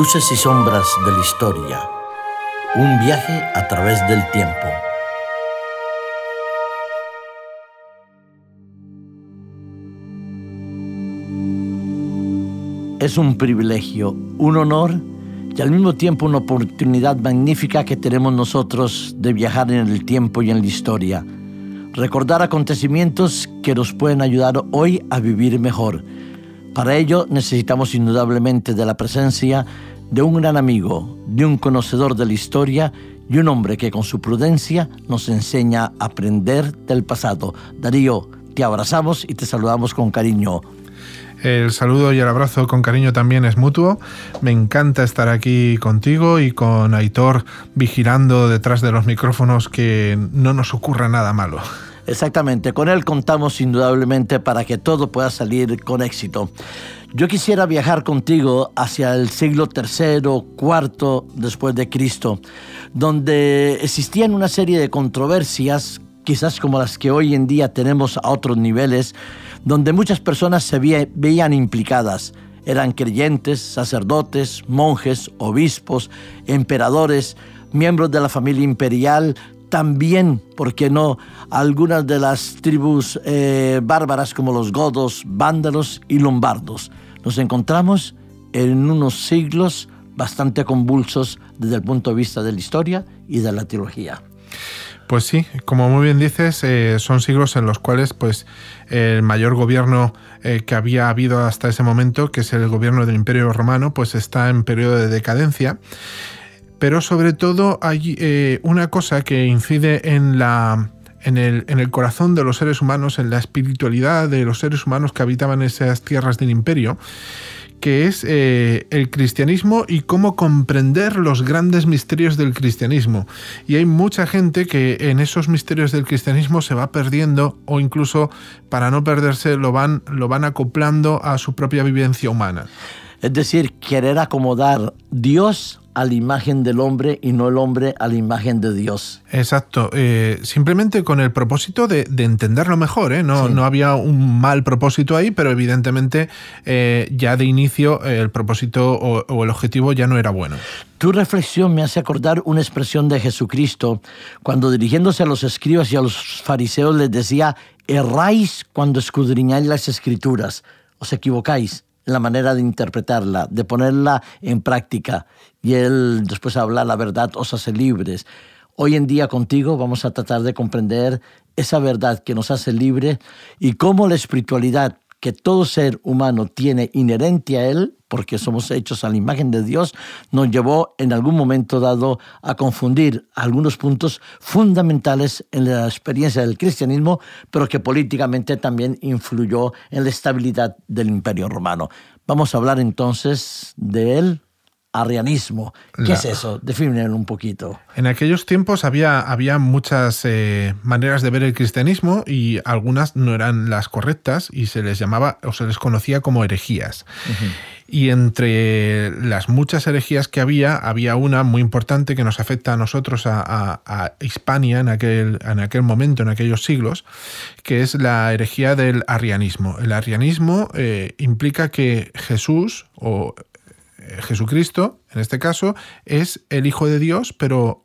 Luces y sombras de la historia. Un viaje a través del tiempo. Es un privilegio, un honor y al mismo tiempo una oportunidad magnífica que tenemos nosotros de viajar en el tiempo y en la historia. Recordar acontecimientos que nos pueden ayudar hoy a vivir mejor. Para ello necesitamos indudablemente de la presencia de un gran amigo, de un conocedor de la historia y un hombre que con su prudencia nos enseña a aprender del pasado. Darío, te abrazamos y te saludamos con cariño. El saludo y el abrazo con cariño también es mutuo. Me encanta estar aquí contigo y con Aitor vigilando detrás de los micrófonos que no nos ocurra nada malo. Exactamente, con él contamos indudablemente para que todo pueda salir con éxito. Yo quisiera viajar contigo hacia el siglo III, IV después de Cristo, donde existían una serie de controversias, quizás como las que hoy en día tenemos a otros niveles, donde muchas personas se veían implicadas. Eran creyentes, sacerdotes, monjes, obispos, emperadores, miembros de la familia imperial, también, ¿por qué no?, algunas de las tribus eh, bárbaras como los godos, vándalos y lombardos. Nos encontramos en unos siglos bastante convulsos desde el punto de vista de la historia y de la teología. Pues sí, como muy bien dices, eh, son siglos en los cuales pues, el mayor gobierno eh, que había habido hasta ese momento, que es el gobierno del Imperio Romano, pues está en periodo de decadencia pero sobre todo hay eh, una cosa que incide en la, en el, en el, corazón de los seres humanos, en la espiritualidad de los seres humanos que habitaban esas tierras del imperio, que es eh, el cristianismo y cómo comprender los grandes misterios del cristianismo. Y hay mucha gente que en esos misterios del cristianismo se va perdiendo o incluso para no perderse lo van, lo van acoplando a su propia vivencia humana. Es decir, querer acomodar Dios a la imagen del hombre y no el hombre a la imagen de Dios. Exacto, eh, simplemente con el propósito de, entenderlo mejor, ¿eh? no, no, había un mal propósito ahí, pero evidentemente eh, ya de inicio el propósito o, o, el objetivo ya no era bueno. Tu reflexión me hace acordar una expresión de Jesucristo cuando dirigiéndose a los escribas y a los fariseos les decía, erráis cuando escudriñáis las escrituras, os equivocáis la manera de interpretarla, de ponerla en práctica. Y Él después habla la verdad os hace libres. Hoy en día contigo vamos a tratar de comprender esa verdad que nos hace libre y cómo la espiritualidad que todo ser humano tiene inherente a él, porque somos hechos a la imagen de Dios, nos llevó en algún momento dado a confundir algunos puntos fundamentales en la experiencia del cristianismo, pero que políticamente también influyó en la estabilidad del imperio romano. Vamos a hablar entonces de él arrianismo. ¿Qué es eso? Defínenlo un poquito. En aquellos tiempos había, había muchas eh, maneras de ver el cristianismo y algunas no eran las correctas y se les llamaba o se les conocía como herejías. Y entre las muchas herejías que había, había una muy importante que nos afecta a nosotros, a, Hispania, en aquel, en aquel momento, en aquellos siglos, que es la herejía del arrianismo. El arrianismo eh, implica que Jesús o Jesucristo, en este caso, es el Hijo de Dios, pero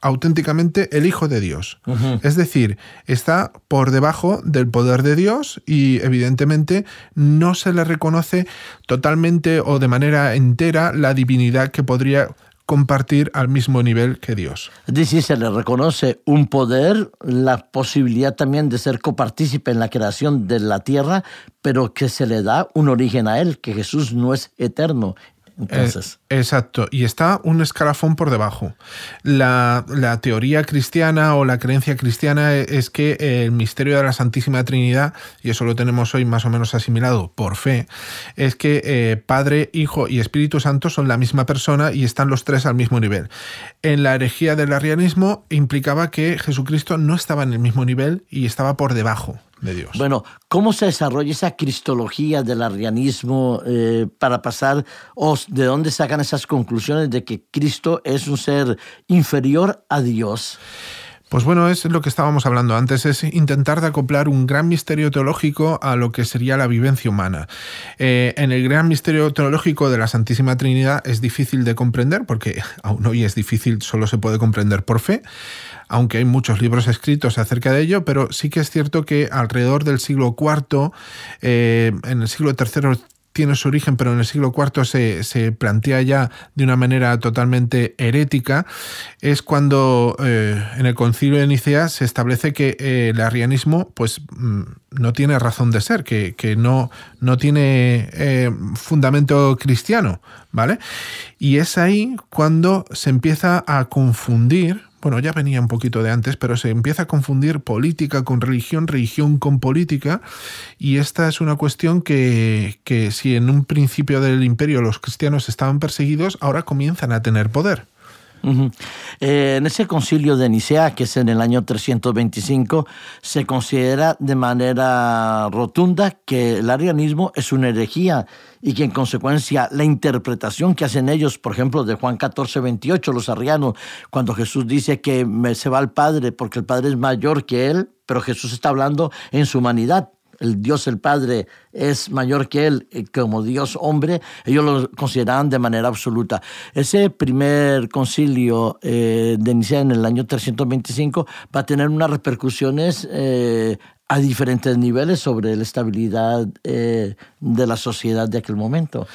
auténticamente el Hijo de Dios. Es decir, está por debajo del poder de Dios y evidentemente no se le reconoce totalmente o de manera entera la divinidad que podría compartir al mismo nivel que Dios. Es decir, se le reconoce un poder, la posibilidad también de ser copartícipe en la creación de la tierra, pero que se le da un origen a él, que Jesús no es eterno, entonces. exacto, y está un escalafón por debajo. La, teoría cristiana o la creencia cristiana es que el misterio de la Santísima Trinidad, y eso lo tenemos hoy más o menos asimilado por fe, es que eh, Padre, Hijo y Espíritu Santo son la misma persona y están los tres al mismo nivel. En la herejía del arrianismo implicaba que Jesucristo no estaba en el mismo nivel y estaba por debajo Dios. Bueno, ¿cómo se desarrolla esa cristología del arrianismo eh, para pasar, o de dónde sacan esas conclusiones de que Cristo es un ser inferior a Dios? Pues bueno, es lo que estábamos hablando antes, es intentar acoplar un gran misterio teológico a lo que sería la vivencia humana. Eh, en el gran misterio teológico de la Santísima Trinidad es difícil de comprender, porque aún hoy es difícil, solo se puede comprender por fe, aunque hay muchos libros escritos acerca de ello, pero sí que es cierto que alrededor del siglo IV, eh, en el siglo III tiene su origen, pero en el siglo IV se, plantea ya de una manera totalmente herética, es cuando eh, en el concilio de Nicea se establece que eh, el arrianismo pues, mm, no tiene razón de ser, que, no, no tiene eh, fundamento cristiano, ¿vale? Y es ahí cuando se empieza a confundir bueno, ya venía un poquito de antes, pero se empieza a confundir política con religión, religión con política, y esta es una cuestión que, que si en un principio del imperio los cristianos estaban perseguidos, ahora comienzan a tener poder. Eh, en ese concilio de Nicea, que es en el año 325, se considera de manera rotunda que el arianismo es una herejía y que en consecuencia la interpretación que hacen ellos, por ejemplo, de Juan 14, 28, los arrianos, cuando Jesús dice que se va al Padre porque el Padre es mayor que él, pero Jesús está hablando en su humanidad el Dios el Padre es mayor que él eh, como Dios hombre, ellos lo consideraban de manera absoluta. Ese primer concilio eh, de Nicea en el año 325 va a tener unas repercusiones eh, a diferentes niveles sobre la estabilidad de la sociedad de aquel momento.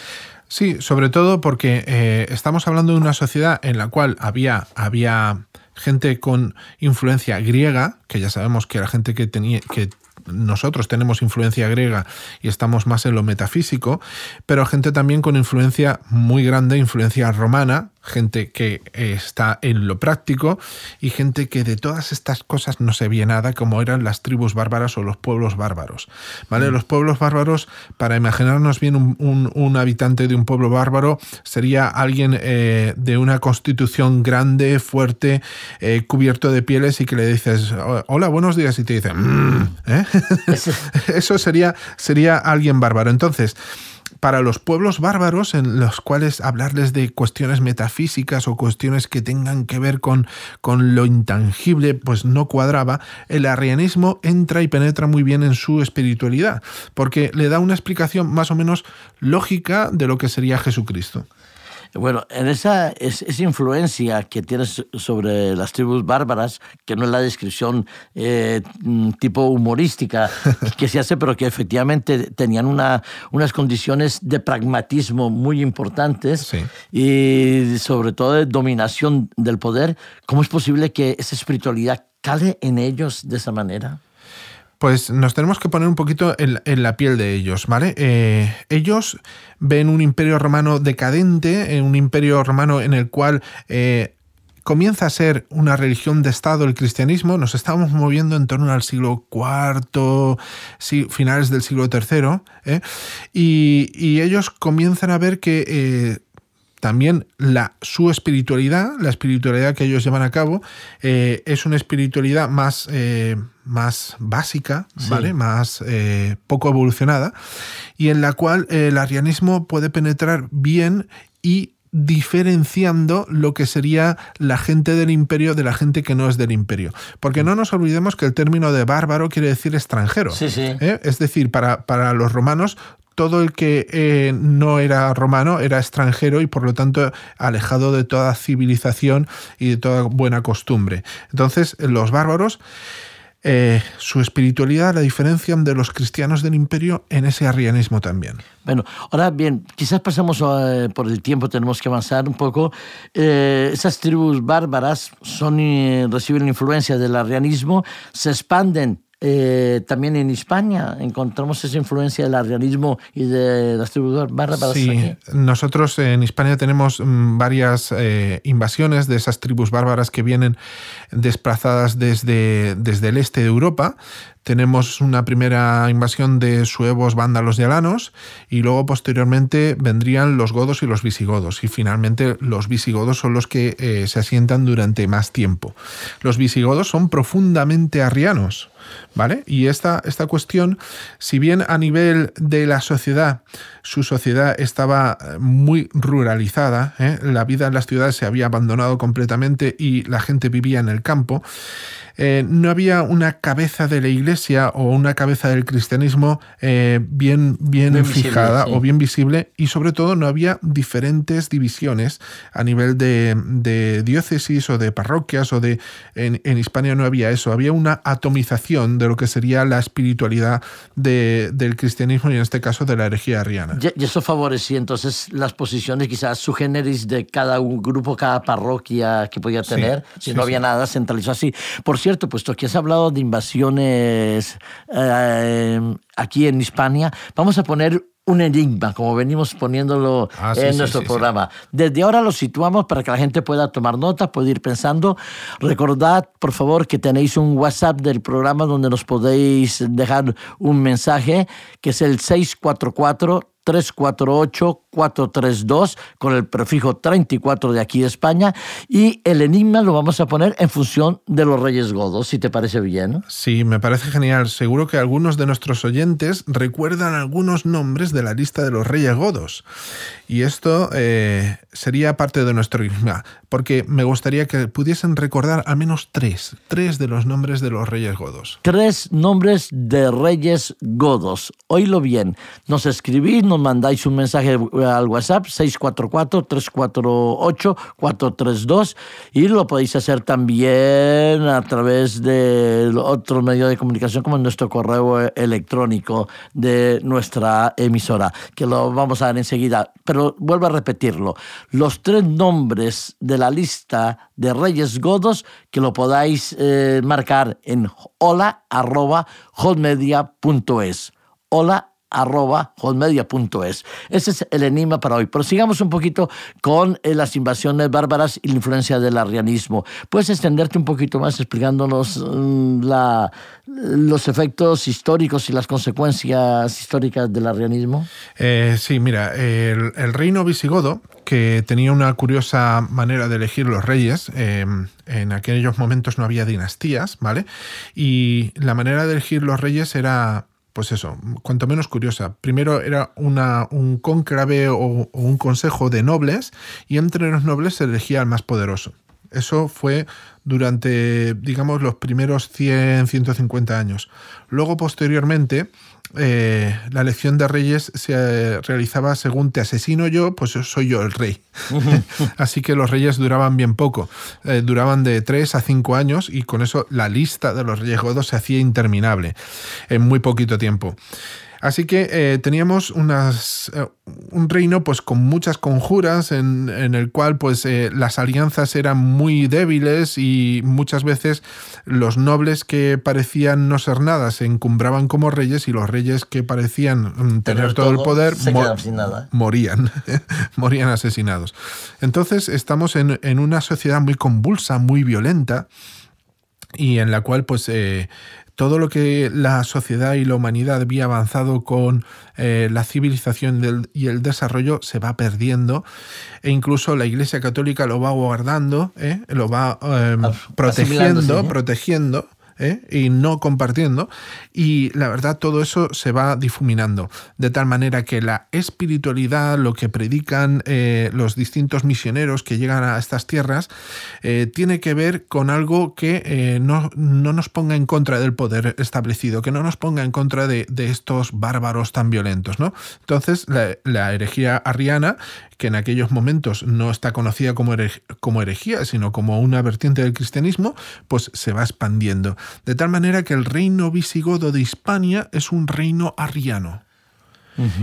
Sí, sobre todo porque estamos hablando de una sociedad en la cual había, había gente con influencia griega, que ya sabemos que era gente que tenía que nosotros tenemos influencia griega y estamos más en lo metafísico, pero gente también con influencia muy grande, influencia romana, gente que está en lo práctico y gente que de todas estas cosas no se ve nada, como eran las tribus bárbaras o los pueblos bárbaros. ¿Vale? Mm. Los pueblos bárbaros, para imaginarnos bien un, habitante de un pueblo bárbaro, sería alguien eh, de una constitución grande, fuerte, eh, cubierto de pieles y que le dices, hola, buenos días, y te dice, mm", ¿eh? eso sería, sería alguien bárbaro. Entonces, para los pueblos bárbaros en los cuales hablarles de cuestiones metafísicas o cuestiones que tengan que ver con, con lo intangible, pues no cuadraba, el arrianismo entra y penetra muy bien en su espiritualidad, porque le da una explicación más o menos lógica de lo que sería Jesucristo. Bueno, en esa, esa influencia que tienes sobre las tribus bárbaras, que no es la descripción eh, mm, tipo humorística que se hace, pero que efectivamente tenían una, unas condiciones de pragmatismo muy importantes y sobre todo de dominación del poder, ¿cómo es posible que esa espiritualidad cale en ellos de esa manera? Pues nos tenemos que poner un poquito en, la piel de ellos, ¿vale? Eh, ellos ven un imperio romano decadente, eh, un imperio romano en el cual eh, comienza a ser una religión de Estado el cristianismo, nos estamos moviendo en torno al siglo IV, finales del siglo III, y, y, ellos comienzan a ver que también la, su espiritualidad, la espiritualidad que ellos llevan a cabo, eh, es una espiritualidad más, eh, más básica, ¿vale? Más eh, poco evolucionada, y en la cual el arianismo puede penetrar bien y diferenciando lo que sería la gente del imperio de la gente que no es del imperio. Porque no nos olvidemos que el término de bárbaro quiere decir extranjero. Es decir, para, para los romanos todo el que eh, no era romano era extranjero y por lo tanto alejado de toda civilización y de toda buena costumbre. Entonces, los bárbaros, eh, su espiritualidad la diferencian de los cristianos del imperio en ese arrianismo también. Bueno, ahora bien, quizás pasamos eh, por el tiempo, tenemos que avanzar un poco. esas tribus bárbaras son, reciben influencia del arrianismo, se expanden eh, también en España encontramos esa influencia del arrianismo y de las tribus bárbaras. Sí, nosotros en España tenemos mm, varias eh, invasiones de esas tribus bárbaras que vienen desplazadas desde, desde el este de Europa, tenemos una primera invasión de suevos, vándalos y alanos, y luego posteriormente vendrían los godos y los visigodos, y finalmente los visigodos son los que eh, se asientan durante más tiempo. Los visigodos son profundamente arrianos, ¿vale? Y esta, esta cuestión, si bien a nivel de la sociedad, su sociedad estaba eh, muy ruralizada, ¿eh? la vida en las ciudades se había abandonado completamente y la gente vivía en el campo, no había una cabeza de la iglesia o una cabeza del cristianismo eh, bien, bien, fijada o bien visible y sobre todo no había diferentes divisiones a nivel de, diócesis o de parroquias o de... En, en, Hispania no había eso, había una atomización de lo que sería la espiritualidad del cristianismo y en este caso de la herejía arriana. Y eso favorecía entonces las posiciones quizás su generis de cada grupo, cada parroquia que podía tener, si no había nada centralizado así. Por cierto, puesto que has hablado de invasiones eh, aquí en Hispania, vamos a poner un enigma, como venimos poniéndolo ah, en nuestro programa. Desde ahora lo situamos para que la gente pueda tomar nota, pueda ir pensando. Recordad, por favor, que tenéis un WhatsApp del programa donde nos podéis dejar un mensaje, que es el 644 348-432 con el prefijo 34 de aquí de España y el enigma lo vamos a poner en función de los Reyes Godos, si te parece bien. Sí, me parece genial. Seguro que algunos de nuestros oyentes recuerdan algunos nombres de la lista de los Reyes Godos. Y esto eh, sería parte de nuestro enigma, porque me gustaría que pudiesen recordar al menos tres, tres de los nombres de los Reyes Godos. Tres nombres de Reyes Godos. Oílo bien. Nos escribís, nos mandáis un mensaje al WhatsApp 644-348-432 y lo podéis hacer también a través de otro medio de comunicación como nuestro correo electrónico de nuestra emisora, que lo vamos a dar enseguida. Pero vuelvo a repetirlo, los tres nombres de la lista de Reyes Godos que lo podáis eh, marcar en hola arroba hotmedia.es. Hola arroba hotmedia.es. Ese es el enigma para hoy. Pero sigamos un poquito con eh, las invasiones bárbaras y la influencia del arrianismo. ¿Puedes extenderte un poquito más explicándonos mm, la, los efectos históricos y las consecuencias históricas del arrianismo? Eh, sí, mira, el, reino visigodo, que tenía una curiosa manera de elegir los reyes, eh, en aquellos momentos no había dinastías, ¿vale? Y la manera de elegir los reyes era pues eso, cuanto menos curiosa. Primero era una, un cónclave o, un consejo de nobles y entre los nobles se elegía al más poderoso. Eso fue durante, digamos, los primeros 100, 150 años. Luego, posteriormente, eh, la elección de reyes se realizaba según te asesino yo, pues soy yo el rey. Así que los reyes duraban bien poco, eh, duraban de 3 a 5 años y con eso la lista de los reyes godos se hacía interminable en muy poquito tiempo. Así que eh, teníamos unas, eh, un reino pues con muchas conjuras en, el cual pues eh, las alianzas eran muy débiles y muchas veces los nobles que parecían no ser nada se encumbraban como reyes y los reyes que parecían mm, tener todo, el poder morían, morían asesinados. Entonces estamos en, en, una sociedad muy convulsa, muy violenta y en la cual pues todo lo que la sociedad y la humanidad había avanzado con eh, la civilización y el desarrollo se va perdiendo e incluso la Iglesia Católica lo va guardando, ¿eh? lo va em, protegiendo, protegiendo ¿eh? y no compartiendo. Y la verdad, todo eso se va difuminando. De tal manera que la espiritualidad, lo que predican eh, los distintos misioneros que llegan a estas tierras, eh, tiene que ver con algo que no, nos ponga en contra del poder establecido, que no nos ponga en contra de, estos bárbaros tan violentos. ¿no? Entonces, la, la herejía arriana que en aquellos momentos no está conocida como, como herejía, sino como una vertiente del cristianismo, pues se va expandiendo. De tal manera que el reino visigodo de Hispania es un reino arriano.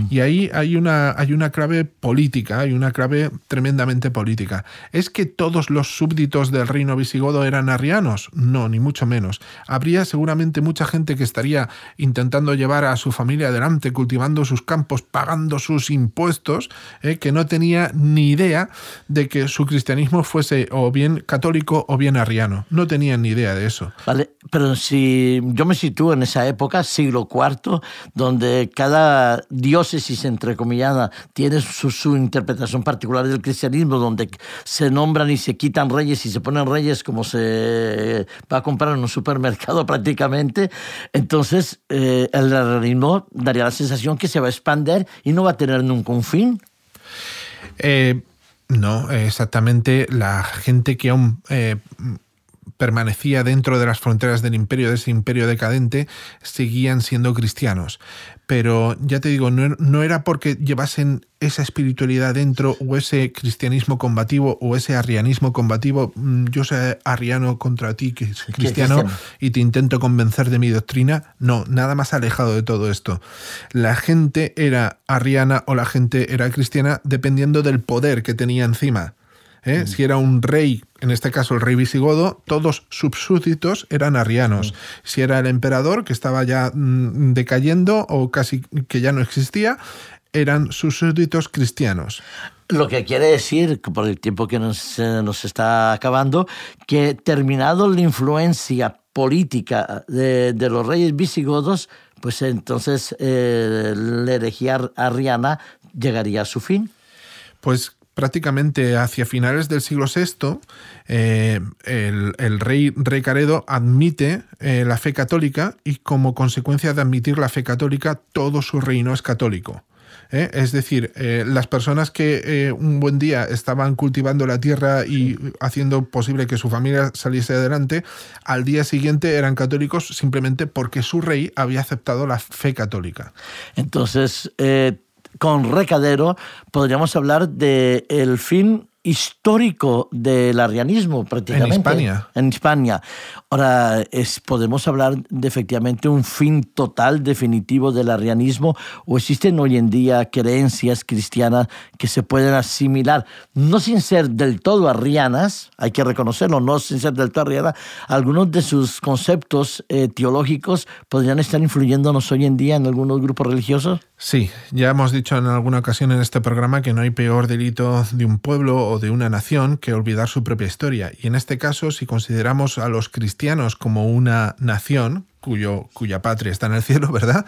Y ahí hay una, hay una clave política, hay una clave tremendamente política. ¿Es que todos los súbditos del reino visigodo eran arrianos? No, ni mucho menos. Habría seguramente mucha gente que estaría intentando llevar a su familia adelante, cultivando sus campos, pagando sus impuestos, eh, que no tenía ni idea de que su cristianismo fuese o bien católico o bien arriano. No tenían ni idea de eso. Vale, pero si yo me sitúo en esa época, siglo IV, donde cada diócesis entrecomillada tiene su, interpretación particular del cristianismo, donde se nombran y se quitan reyes y se ponen reyes como se va a comprar en un supermercado prácticamente, entonces eh, el arrianismo daría la sensación que se va a expandir y no va a tener nunca un fin. Eh, no, exactamente. La gente que eh, permanecía dentro de las fronteras del imperio, de ese imperio decadente, seguían siendo cristianos. Pero ya te digo, no, era porque llevasen esa espiritualidad dentro o ese cristianismo combativo o ese arrianismo combativo, mm, yo soy arriano contra ti, que es cristiano, y te intento convencer de mi doctrina. No, nada más alejado de todo esto. La gente era arriana o la gente era cristiana dependiendo del poder que tenía encima. ¿Eh? Si era un rey, en este caso el rey visigodo, todos sus súbditos eran arrianos. Si era el emperador, que estaba ya mm, decayendo o casi que ya no existía, eran sus súbditos cristianos. Lo que quiere decir, por el tiempo que nos, nos está acabando, que terminado la influencia política de, los reyes visigodos, pues entonces eh, la herejía arriana llegaría a su fin. Pues prácticamente hacia finales del siglo VI, eh, el, rey Recaredo admite eh, la fe católica y como consecuencia de admitir la fe católica, todo su reino es católico. ¿eh? Es decir, las personas que un buen día estaban cultivando la tierra y haciendo posible que su familia saliese adelante, al día siguiente eran católicos simplemente porque su rey había aceptado la fe católica. Entonces, con Recadero podríamos hablar del el fin histórico del arrianismo prácticamente. En España. En España. Ahora, es, ¿podemos hablar de efectivamente un fin total, definitivo del arrianismo? ¿O existen hoy en día creencias cristianas que se pueden asimilar, no sin ser del todo arrianas, hay que reconocerlo, no sin ser del todo arrianas, algunos de sus conceptos eh, teológicos podrían estar influyéndonos hoy en día en algunos grupos religiosos? Sí, ya hemos dicho en alguna ocasión en este programa que no hay peor delito de un pueblo o de una nación que olvidar su propia historia. Y en este caso, si consideramos a los cristianos como una nación, cuyo, cuya patria está en el cielo, ¿verdad?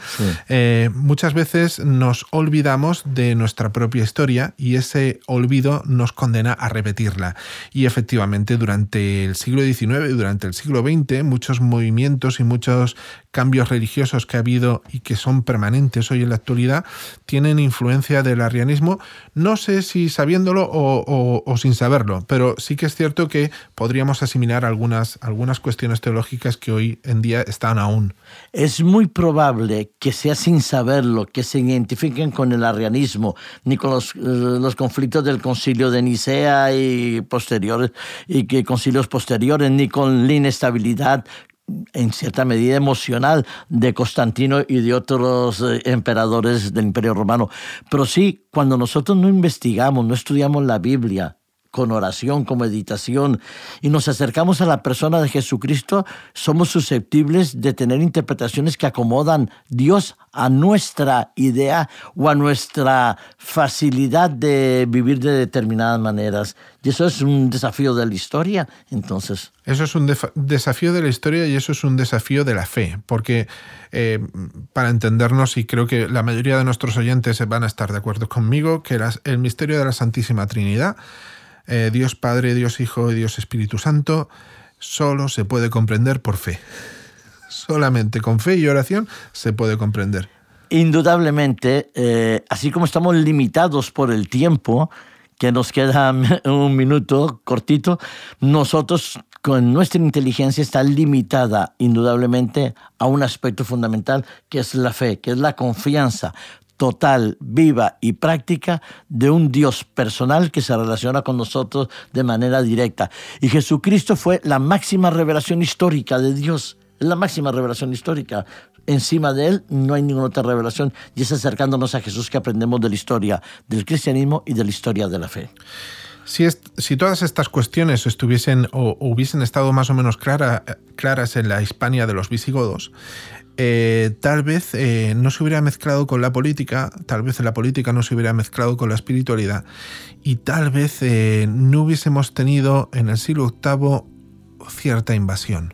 Eh, muchas veces nos olvidamos de nuestra propia historia y ese olvido nos condena a repetirla. Y efectivamente, durante el siglo XIX y durante el siglo XX, muchos movimientos y muchos cambios religiosos que ha habido y que son permanentes hoy en la actualidad tienen influencia del arrianismo, no sé si sabiéndolo o, sin saberlo, pero sí que es cierto que podríamos asimilar algunas, algunas cuestiones teológicas que hoy en día están aún. Es muy probable que sea sin saberlo, que se identifiquen con el arrianismo, ni con los, los conflictos del concilio de Nicea y posteriores, y que concilios posteriores, ni con la inestabilidad en cierta medida emocional de Constantino y de otros eh, emperadores del Imperio Romano. Pero sí, cuando nosotros no investigamos, no estudiamos la Biblia, con oración, con meditación, y nos acercamos a la persona de Jesucristo, somos susceptibles de tener interpretaciones que acomodan Dios a nuestra idea o a nuestra facilidad de vivir de determinadas maneras. Y eso es un desafío de la historia, entonces. Eso es un desafío de la historia y eso es un desafío de la fe, porque eh, para entendernos, y creo que la mayoría de nuestros oyentes van a estar de acuerdo conmigo, que el misterio de la Santísima Trinidad, eh, Dios Padre, Dios Hijo y Dios Espíritu Santo, solo se puede comprender por fe. Solamente con fe y oración se puede comprender. Indudablemente, eh, así como estamos limitados por el tiempo, que nos queda un minuto cortito, nosotros con nuestra inteligencia está limitada indudablemente a un aspecto fundamental que es la fe, que es la confianza total, viva y práctica de un Dios personal que se relaciona con nosotros de manera directa. Y Jesucristo fue la máxima revelación histórica de Dios. Es la máxima revelación histórica. Encima de él no hay ninguna otra revelación y es acercándonos a Jesús que aprendemos de la historia del cristianismo y de la historia de la fe. Si, todas estas cuestiones estuviesen o, hubiesen estado más o menos claras en la Hispania de los visigodos, eh, tal vez eh, no se hubiera mezclado con la política, tal vez la política no se hubiera mezclado con la espiritualidad y tal vez eh, no hubiésemos tenido en el siglo VIII cierta invasión.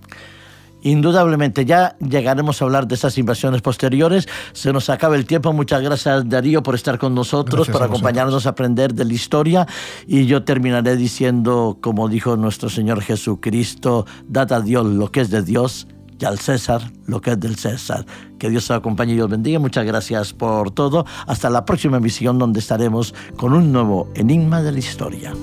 Indudablemente, ya llegaremos a hablar de esas invasiones posteriores. Se nos acaba el tiempo. Muchas gracias, Darío, por estar con nosotros, por acompañarnos a aprender de la historia. Y yo terminaré diciendo, como dijo nuestro Señor Jesucristo, dad a Dios lo que es de Dios y al César lo que es del César. Que Dios te acompañe y os bendiga. Muchas gracias por todo. Hasta la próxima emisión donde estaremos con un nuevo enigma de la historia.